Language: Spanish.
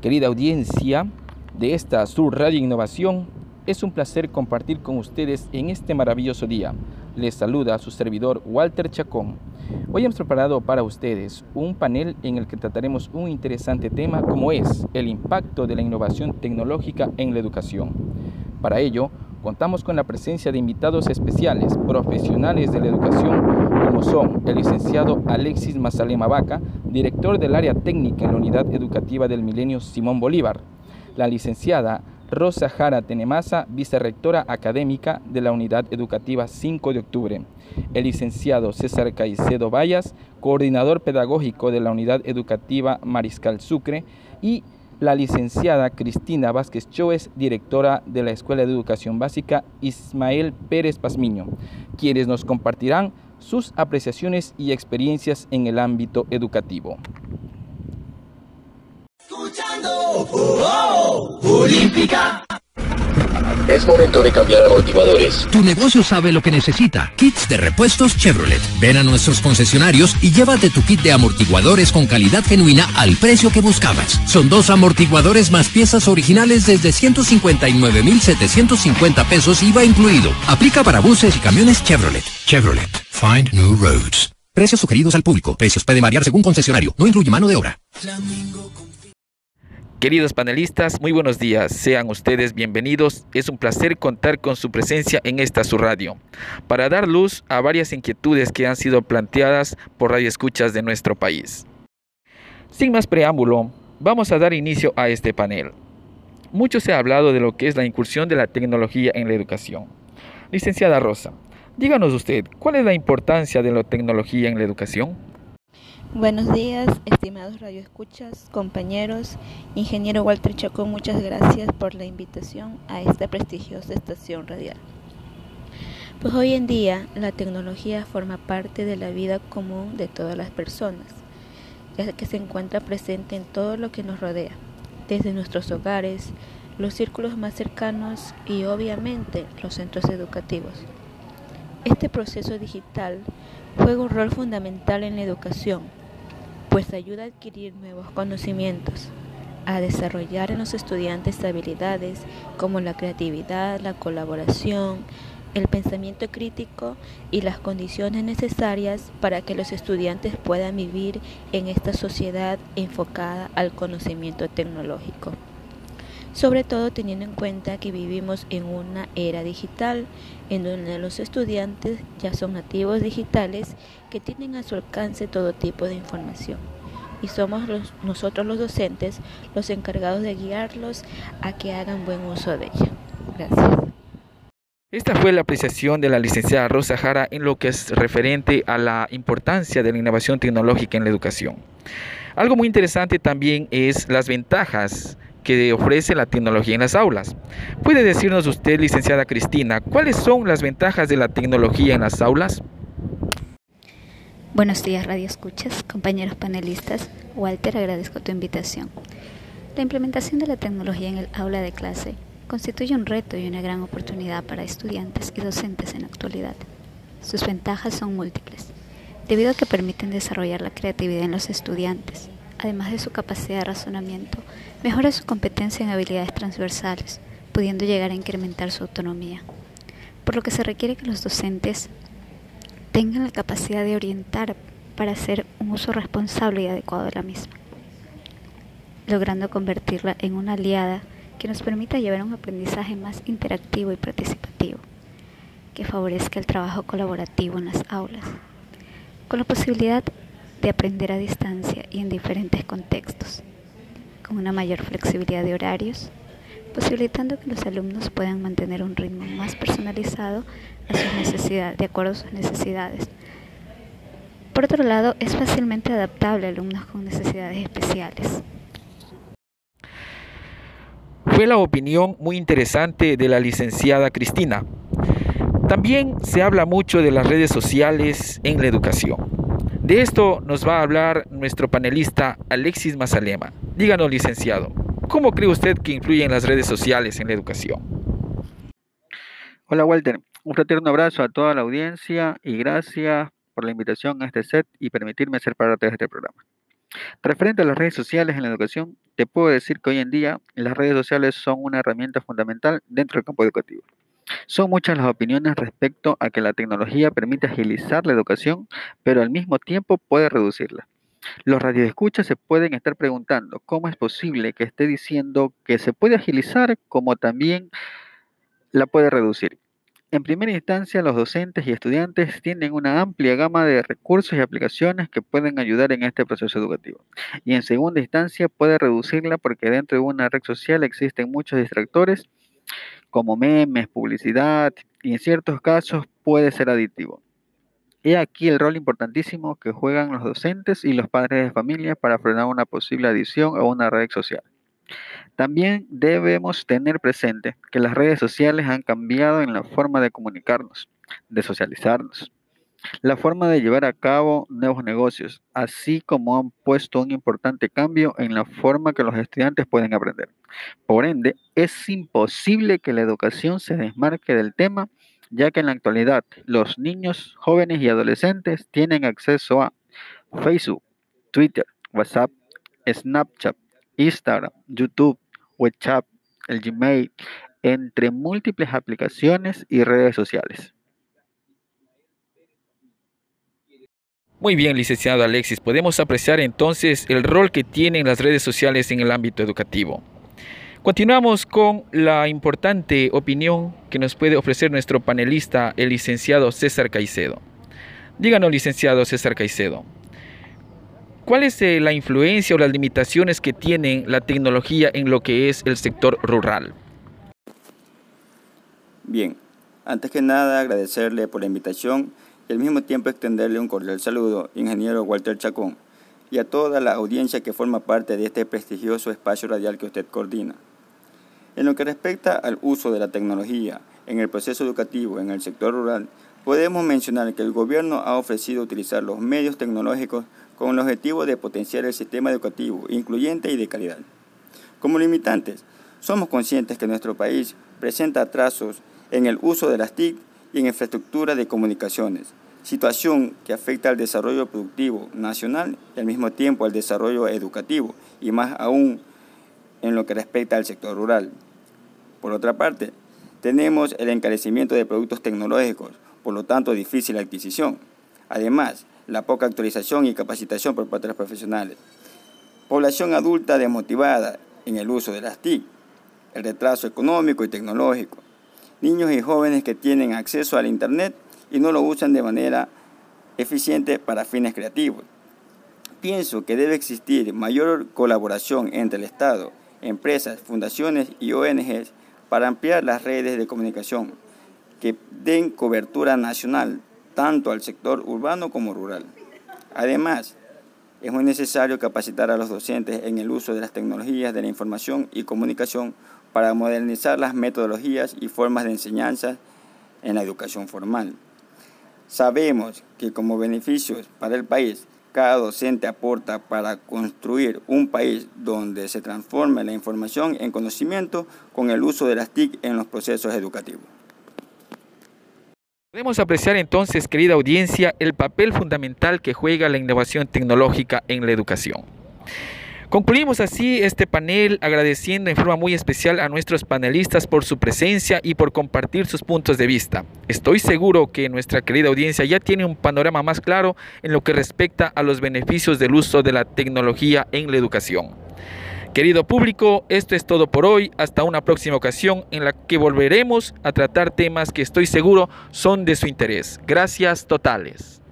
Querida audiencia de esta Sur Radio Innovación, es un placer compartir con ustedes en este maravilloso día. Les saluda su servidor Walter Chacón. Hoy hemos preparado para ustedes un panel en el que trataremos un interesante tema como es el impacto de la innovación tecnológica en la educación. Para ello, contamos con la presencia de invitados especiales, profesionales de la educación, como son el licenciado Alexis Mazalema Vaca, director del área técnica en la Unidad Educativa del Milenio Simón Bolívar, la licenciada Rosa Jara Tenemasa, vicerrectora académica de la Unidad Educativa 5 de Octubre, el licenciado César Caicedo Vallas, coordinador pedagógico de la Unidad Educativa Mariscal Sucre, y la licenciada Cristina Vázquez Choes, directora de la Escuela de Educación Básica Ismael Pérez Pazmiño, quienes nos compartirán sus apreciaciones y experiencias en el ámbito educativo. Escuchando, oh. Es momento de cambiar amortiguadores. Tu negocio sabe lo que necesita. Kits de repuestos Chevrolet. Ven a nuestros concesionarios y llévate tu kit de amortiguadores con calidad genuina al precio que buscabas. Son dos amortiguadores más piezas originales desde 159,750 pesos IVA incluido. Aplica para buses y camiones Chevrolet. Chevrolet. Find new roads. Precios sugeridos al público. Precios pueden variar según concesionario. No incluye mano de obra. Queridos panelistas, muy buenos días. Sean ustedes bienvenidos. Es un placer contar con su presencia en esta su radio para dar luz a varias inquietudes que han sido planteadas por radioescuchas de nuestro país. Sin más preámbulo, vamos a dar inicio a este panel. Mucho se ha hablado de lo que es la incursión de la tecnología en la educación. Licenciada Rosa, díganos usted, ¿cuál es la importancia de la tecnología en la educación? Buenos días, estimados radioescuchas, compañeros. Ingeniero Walter Chacón, muchas gracias por la invitación a esta prestigiosa estación radial. Pues hoy en día la tecnología forma parte de la vida común de todas las personas, ya que se encuentra presente en todo lo que nos rodea, desde nuestros hogares, los círculos más cercanos y obviamente los centros educativos. Este proceso digital juega un rol fundamental en la educación pues ayuda a adquirir nuevos conocimientos, a desarrollar en los estudiantes habilidades como la creatividad, la colaboración, el pensamiento crítico y las condiciones necesarias para que los estudiantes puedan vivir en esta sociedad enfocada al conocimiento tecnológico sobre todo teniendo en cuenta que vivimos en una era digital en donde los estudiantes ya son nativos digitales que tienen a su alcance todo tipo de información y somos nosotros los docentes los encargados de guiarlos a que hagan buen uso de ella. Gracias. Esta fue la apreciación de la licenciada Rosa Jara en lo que es referente a la importancia de la innovación tecnológica en la educación. Algo muy interesante también es las ventajas que ofrece la tecnología en las aulas. ¿Puede decirnos usted, licenciada Cristina, cuáles son las ventajas de la tecnología en las aulas? Buenos días, Radio Escuchas, compañeros panelistas. Walter, agradezco tu invitación. La implementación de la tecnología en el aula de clase constituye un reto y una gran oportunidad para estudiantes y docentes en la actualidad. Sus ventajas son múltiples, debido a que permiten desarrollar la creatividad en los estudiantes, además de su capacidad de razonamiento, mejora su competencia en habilidades transversales, pudiendo llegar a incrementar su autonomía. Por lo que se requiere que los docentes tengan la capacidad de orientar para hacer un uso responsable y adecuado de la misma, logrando convertirla en una aliada que nos permita llevar un aprendizaje más interactivo y participativo, que favorezca el trabajo colaborativo en las aulas, con la posibilidad de aprender a distancia y en diferentes contextos, con una mayor flexibilidad de horarios, posibilitando que los alumnos puedan mantener un ritmo más personalizado a sus necesidades, de acuerdo a sus necesidades. Por otro lado, es fácilmente adaptable a alumnos con necesidades especiales. Fue la opinión muy interesante de la licenciada Cristina. También se habla mucho de las redes sociales en la educación. De esto nos va a hablar nuestro panelista Alexis Mazalema. Díganos, licenciado, ¿cómo cree usted que influyen las redes sociales en la educación? Hola, Walter. Un fraterno abrazo a toda la audiencia y gracias por la invitación a este set y permitirme ser parte de este programa. Referente a las redes sociales en la educación, te puedo decir que hoy en día las redes sociales son una herramienta fundamental dentro del campo educativo. Son muchas las opiniones respecto a que la tecnología permite agilizar la educación, pero al mismo tiempo puede reducirla. Los radioescuchas se pueden estar preguntando cómo es posible que esté diciendo que se puede agilizar como también la puede reducir. En primera instancia, los docentes y estudiantes tienen una amplia gama de recursos y aplicaciones que pueden ayudar en este proceso educativo. Y en segunda instancia, puede reducirla porque dentro de una red social existen muchos distractores como memes, publicidad y en ciertos casos puede ser adictivo. He aquí el rol importantísimo que juegan los docentes y los padres de familia para frenar una posible adicción a una red social. También debemos tener presente que las redes sociales han cambiado en la forma de comunicarnos, de socializarnos, la forma de llevar a cabo nuevos negocios, así como han puesto un importante cambio en la forma que los estudiantes pueden aprender. Por ende, es imposible que la educación se desmarque del tema, ya que en la actualidad los niños, jóvenes y adolescentes tienen acceso a Facebook, Twitter, WhatsApp, Snapchat, Instagram, YouTube, WhatsApp, el Gmail, entre múltiples aplicaciones y redes sociales. Muy bien, licenciado Alexis, podemos apreciar entonces el rol que tienen las redes sociales en el ámbito educativo. Continuamos con la importante opinión que nos puede ofrecer nuestro panelista, el licenciado César Caicedo. Díganos, licenciado César Caicedo, ¿cuál es eh, la influencia o las limitaciones que tiene la tecnología en lo que es el sector rural? Bien, antes que nada agradecerle por la invitación y al mismo tiempo extenderle un cordial saludo, ingeniero Walter Chacón, y a toda la audiencia que forma parte de este prestigioso espacio radial que usted coordina. En lo que respecta al uso de la tecnología en el proceso educativo en el sector rural, podemos mencionar que el gobierno ha ofrecido utilizar los medios tecnológicos con el objetivo de potenciar el sistema educativo incluyente y de calidad. Como limitantes, somos conscientes que nuestro país presenta atrasos en el uso de las TIC y en infraestructura de comunicaciones, situación que afecta al desarrollo productivo nacional y al mismo tiempo al desarrollo educativo y más aún en lo que respecta al sector rural. Por otra parte, tenemos el encarecimiento de productos tecnológicos, por lo tanto difícil adquisición. Además, la poca actualización y capacitación por parte de los profesionales. Población adulta desmotivada en el uso de las TIC, el retraso económico y tecnológico, niños y jóvenes que tienen acceso al Internet y no lo usan de manera eficiente para fines creativos. Pienso que debe existir mayor colaboración entre el Estado, empresas, fundaciones y ONGs para ampliar las redes de comunicación que den cobertura nacional tanto al sector urbano como rural. Además, es muy necesario capacitar a los docentes en el uso de las tecnologías de la información y comunicación para modernizar las metodologías y formas de enseñanza en la educación formal. Sabemos que como beneficios para el país, cada docente aporta para construir un país donde se transforme la información en conocimiento con el uso de las TIC en los procesos educativos. Podemos apreciar entonces, querida audiencia, el papel fundamental que juega la innovación tecnológica en la educación. Concluimos así este panel agradeciendo en forma muy especial a nuestros panelistas por su presencia y por compartir sus puntos de vista. Estoy seguro que nuestra querida audiencia ya tiene un panorama más claro en lo que respecta a los beneficios del uso de la tecnología en la educación. Querido público, esto es todo por hoy. Hasta una próxima ocasión en la que volveremos a tratar temas que estoy seguro son de su interés. Gracias totales.